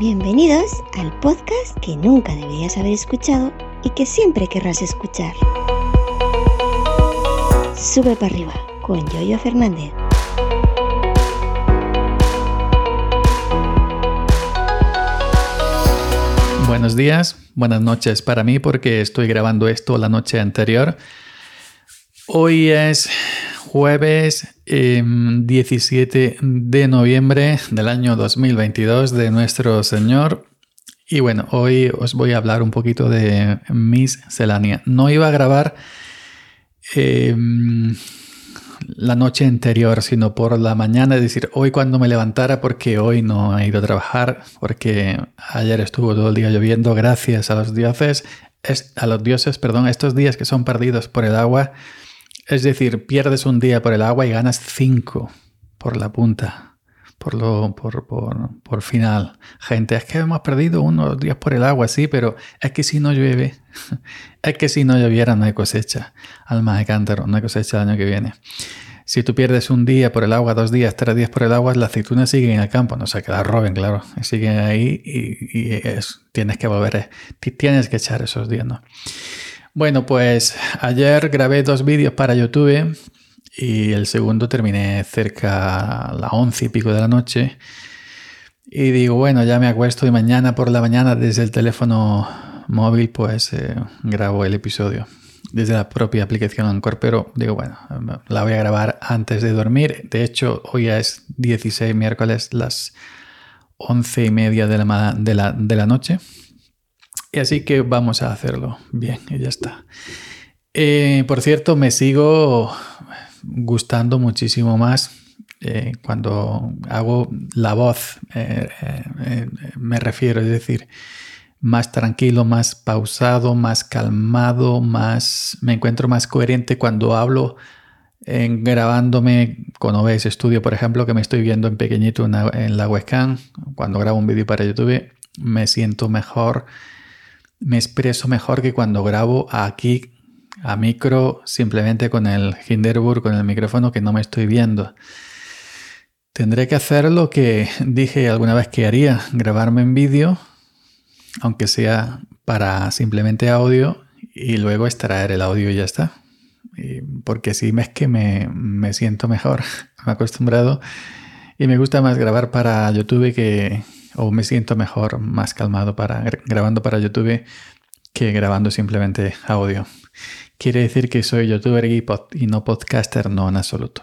Bienvenidos al podcast que nunca deberías haber escuchado y que siempre querrás escuchar. Sube para arriba con Yoyo Fernández. Buenos días, buenas noches para mí porque estoy grabando esto la noche anterior. Hoy es jueves 17 em, de noviembre del año 2022 de nuestro Señor. Y bueno, hoy os voy a hablar un poquito de Miss Celania. No iba a grabar em, la noche anterior, sino por la mañana, es decir, hoy cuando me levantara, porque hoy no he ido a trabajar, porque ayer estuvo todo el día lloviendo, gracias a los dioses, a los dioses, perdón, estos días que son perdidos por el agua es decir, pierdes un día por el agua y ganas cinco por la punta, por, lo, por, por, final. Gente, es que hemos perdido unos días por el agua, sí, pero es que si no llueve, es que si no lloviera no hay cosecha. Alma de cántaro, no hay cosecha el año que viene. Si tú pierdes un día por el agua, dos días, tres días por el agua, las aceitunas siguen en el campo, no se queda roben, claro, siguen ahí y, tienes que volver, tienes que echar esos días, ¿no? Bueno, pues ayer grabé dos vídeos para YouTube y el segundo terminé cerca a las once y pico de la noche. Y digo, bueno, ya me acuesto y mañana por la mañana desde el teléfono móvil pues eh, grabo el episodio desde la propia aplicación Anchor, pero digo, bueno, la voy a grabar antes de dormir. De hecho, hoy ya es 16 miércoles, las once y media de la, de la, de la noche. Y así que vamos a hacerlo. Bien, y ya está. Eh, por cierto, me sigo gustando muchísimo más eh, cuando hago la voz, eh, me refiero, es decir, más tranquilo, más pausado, más calmado, más me encuentro más coherente cuando hablo grabándome con OBS Studio, por ejemplo, que me estoy viendo en pequeñito en, en la webcam, cuando grabo un vídeo para YouTube, me siento mejor me expreso mejor que cuando grabo aquí a micro simplemente con el Hinderburg, con el micrófono que no me estoy viendo. Tendré que hacer lo que dije alguna vez que haría, grabarme en vídeo, aunque sea para simplemente audio, y luego extraer el audio y ya está. porque si es que me, me siento mejor, me he acostumbrado y me gusta más grabar para YouTube que, o me siento mejor, más calmado para grabando para YouTube que grabando simplemente audio. Quiere decir que soy youtuber y, no podcaster, no en absoluto.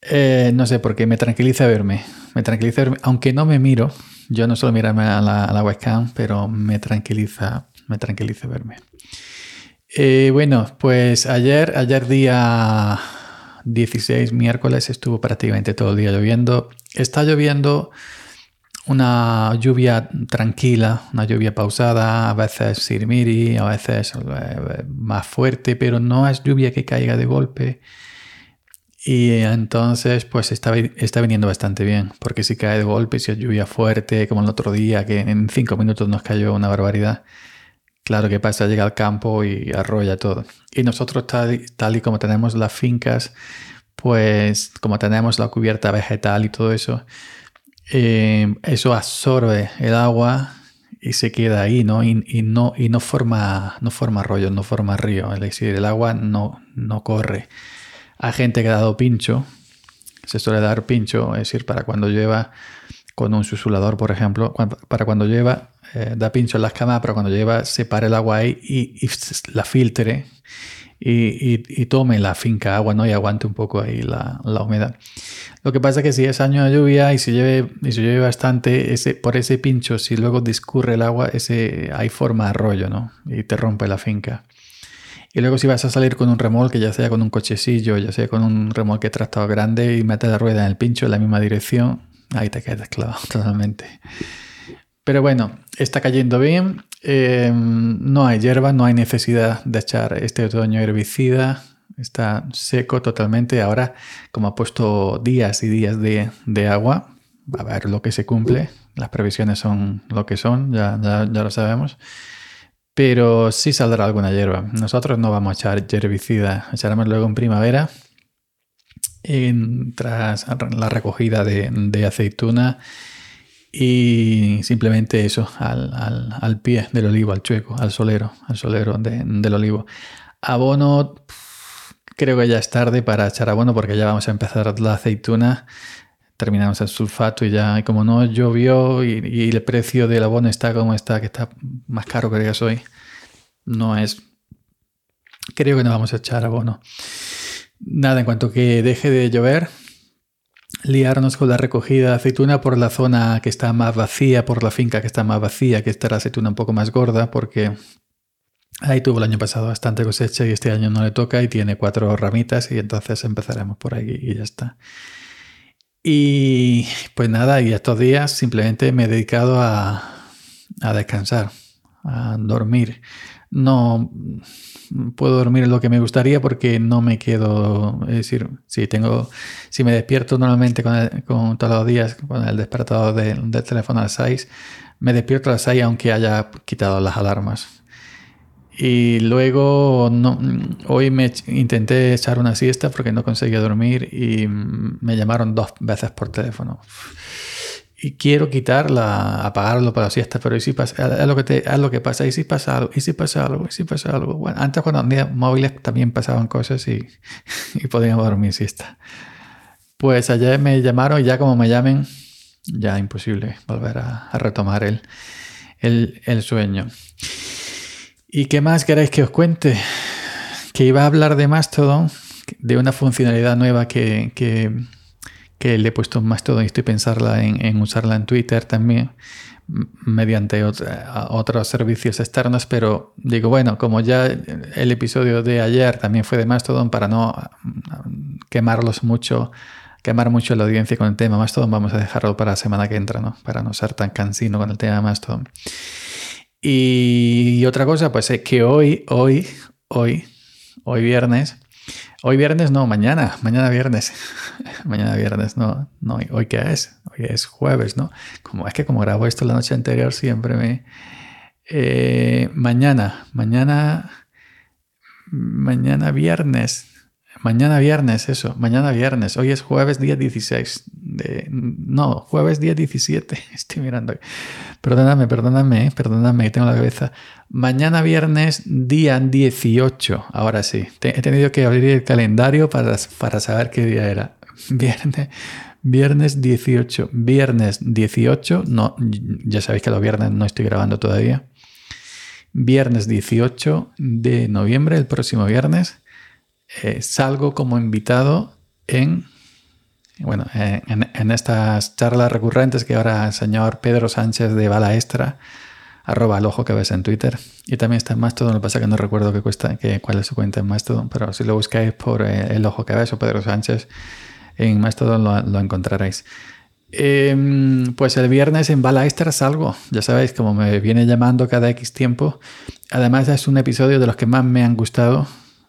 Eh, no sé por qué, me tranquiliza verme. Me tranquiliza verme, aunque no me miro. Yo no suelo mirarme a la, webcam, pero me tranquiliza, me tranquiliza verme. Eh, bueno, pues ayer, ayer día 16, miércoles, estuvo prácticamente todo el día lloviendo. Está lloviendo una lluvia tranquila, una lluvia pausada, a veces sirmiri, a veces eh, más fuerte, pero no es lluvia que caiga de golpe. Y entonces, pues está, está viniendo bastante bien, porque si cae de golpe, si es lluvia fuerte, como el otro día, que en cinco minutos nos cayó una barbaridad, claro que pasa, llega al campo y arrolla todo. Y nosotros, tal, tal y como tenemos las fincas, pues como tenemos la cubierta vegetal y todo eso, eh, eso absorbe el agua y se queda ahí, ¿no? Y, no, y no, forma, no forma arroyo, no forma río. Es decir, el agua no, no corre. Hay gente que ha dado pincho, se suele dar pincho, es decir, para cuando lleva con un susulador, por ejemplo, para cuando lleva, eh, da pincho en las camas, pero cuando lleva, separa el agua ahí y, y la filtre y, tome la finca agua ¿no? y aguante un poco ahí la, humedad. Lo que pasa es que si es año de lluvia y si llueve, y si llueve bastante, ese, por ese pincho, si luego discurre el agua, ese, hay forma arroyo ¿no? y te rompe la finca. Y luego si vas a salir con un remolque, ya sea con un cochecillo, ya sea con un remolque tractor grande y metes la rueda en el pincho en la misma dirección, ahí te quedas clavado totalmente. Pero bueno, está cayendo bien. Eh, no hay hierba, no hay necesidad de echar este otoño herbicida. Está seco totalmente. Ahora, como ha puesto días y días de, agua, va a ver lo que se cumple. Las previsiones son lo que son, ya, ya, lo sabemos. Pero sí saldrá alguna hierba. Nosotros no vamos a echar herbicida. Echaremos luego en primavera. tras la recogida de, de aceituna Y simplemente eso, al, pie del olivo, al chueco, al solero, al solero del olivo. Abono, creo que ya es tarde para echar abono porque ya vamos a empezar la aceituna. Terminamos el sulfato y ya, como no llovió y, el precio del abono está como está, que está más caro que ya hoy, no es. Creo que no vamos a echar abono. Nada, en cuanto que deje de llover, liarnos con la recogida de aceituna por la zona que está más vacía, por la finca que está más vacía, que está la aceituna un poco más gorda, porque ahí tuvo el año pasado bastante cosecha y este año no le toca y tiene cuatro ramitas y entonces empezaremos por ahí y ya está. Y pues nada, y estos días simplemente me he dedicado a, a descansar, a dormir. No puedo dormir lo que me gustaría porque no me quedo, es decir, si tengo, si me despierto normalmente con, todos los días con el despertador del teléfono a las 6, me despierto a las 6 aunque haya quitado las alarmas. Y luego no, hoy me intenté echar una siesta porque no conseguía dormir y me llamaron dos veces por teléfono y quiero quitarla, apagarlo para la siesta, pero ¿y si pasa, es lo que te, lo que pasa, y si pasa algo, y si pasa algo, y si pasa algo. Bueno, antes cuando tenía móviles también pasaban cosas y, y podíamos dormir siesta. Pues ayer me llamaron y ya como me llamen, ya imposible volver a, retomar el, el, el, sueño. ¿Y qué más queréis que os cuente? Que iba a hablar de Mastodon, de una funcionalidad nueva que, que que le he puesto más todo y estoy pensarla en, usarla en Twitter también mediante otros servicios externos, pero digo, bueno, como ya el episodio de ayer también fue de Mastodon, para no mm, quemarlos mucho, quemar mucho la audiencia con el tema Mastodon, vamos a dejarlo para la semana que entra, ¿no? Para no ser tan cansino con el tema Mastodon. Y, y otra cosa, pues es que hoy, hoy, hoy, hoy viernes, Hoy viernes no, mañana, mañana viernes. mañana viernes, no, no, hoy qué es, hoy es jueves, ¿no? Como es que como grabo esto la noche anterior siempre me... Eh, mañana, mañana, mañana viernes, Mañana viernes, eso, mañana viernes. Hoy es jueves día 16. De, no, jueves día 17. Estoy mirando. Perdóname, perdóname, perdóname, tengo la cabeza. Mañana viernes día 18. Ahora sí, he tenido que abrir el calendario para, para saber qué día era. Viernes, viernes 18. Viernes 18. No, ya sabéis que los viernes no estoy grabando todavía. Viernes 18 de noviembre, el próximo viernes eh, salgo como invitado en, bueno, en, estas charlas recurrentes que ahora el señor Pedro Sánchez de Bala Extra, arroba el ojo que ves en Twitter. Y también está en Mastodon, lo que pasa que no recuerdo qué cuesta, cuál es su cuenta en Mastodon, pero si lo buscáis por eh, el ojo que ves o Pedro Sánchez en Mastodon lo, lo encontraréis. Em, pues el viernes en Bala Extra salgo, ya sabéis, como me viene llamando cada X tiempo. Además es un episodio de los que más me han gustado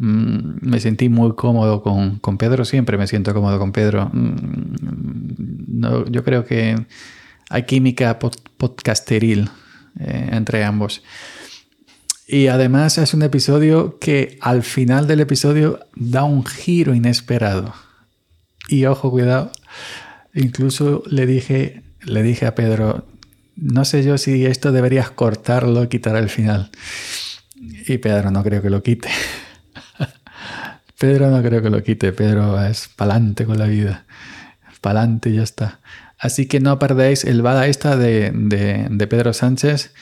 me sentí muy cómodo con, Pedro, siempre me siento cómodo con Pedro. Mm, yo creo que hay química podcasteril eh, entre ambos. Y además es un episodio que al final del episodio da un giro inesperado. Y ojo, cuidado. Incluso le dije, le dije a Pedro, no sé yo si esto deberías cortarlo y quitar al final. Y Pedro no creo que lo quite. Pedro no creo que lo quite, Pedro es pa'lante con la vida. Pa'lante y ya está. Así que no perdéis el bala esta de, Pedro Sánchez.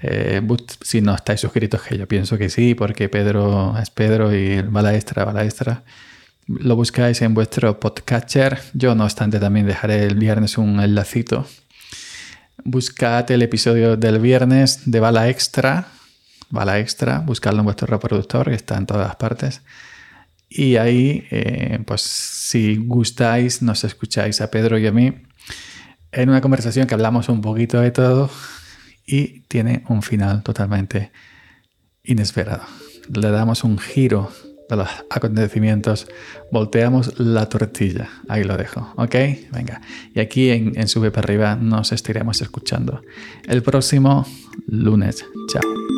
Eh, si no estáis suscritos, que yo pienso que sí, porque Pedro es Pedro y el bala extra, bala extra. Lo buscáis en vuestro podcatcher. Yo, no obstante, también dejaré el viernes un enlacito. Buscad el episodio del viernes de Bala Extra. Bala Extra, buscadlo en vuestro reproductor, que está en todas partes. Y ahí, eh, pues si gustáis, nos escucháis a Pedro y a mí en una conversación que hablamos un poquito de todo y tiene un final totalmente inesperado. Le damos un giro de los acontecimientos, volteamos la tortilla. Ahí lo dejo, ¿ok? Venga. Y aquí en, en Sube para arriba nos estaremos escuchando el próximo lunes. Chao.